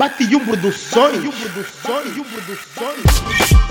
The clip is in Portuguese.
Bate um Produções. Bate um Produções. Bate um Produções.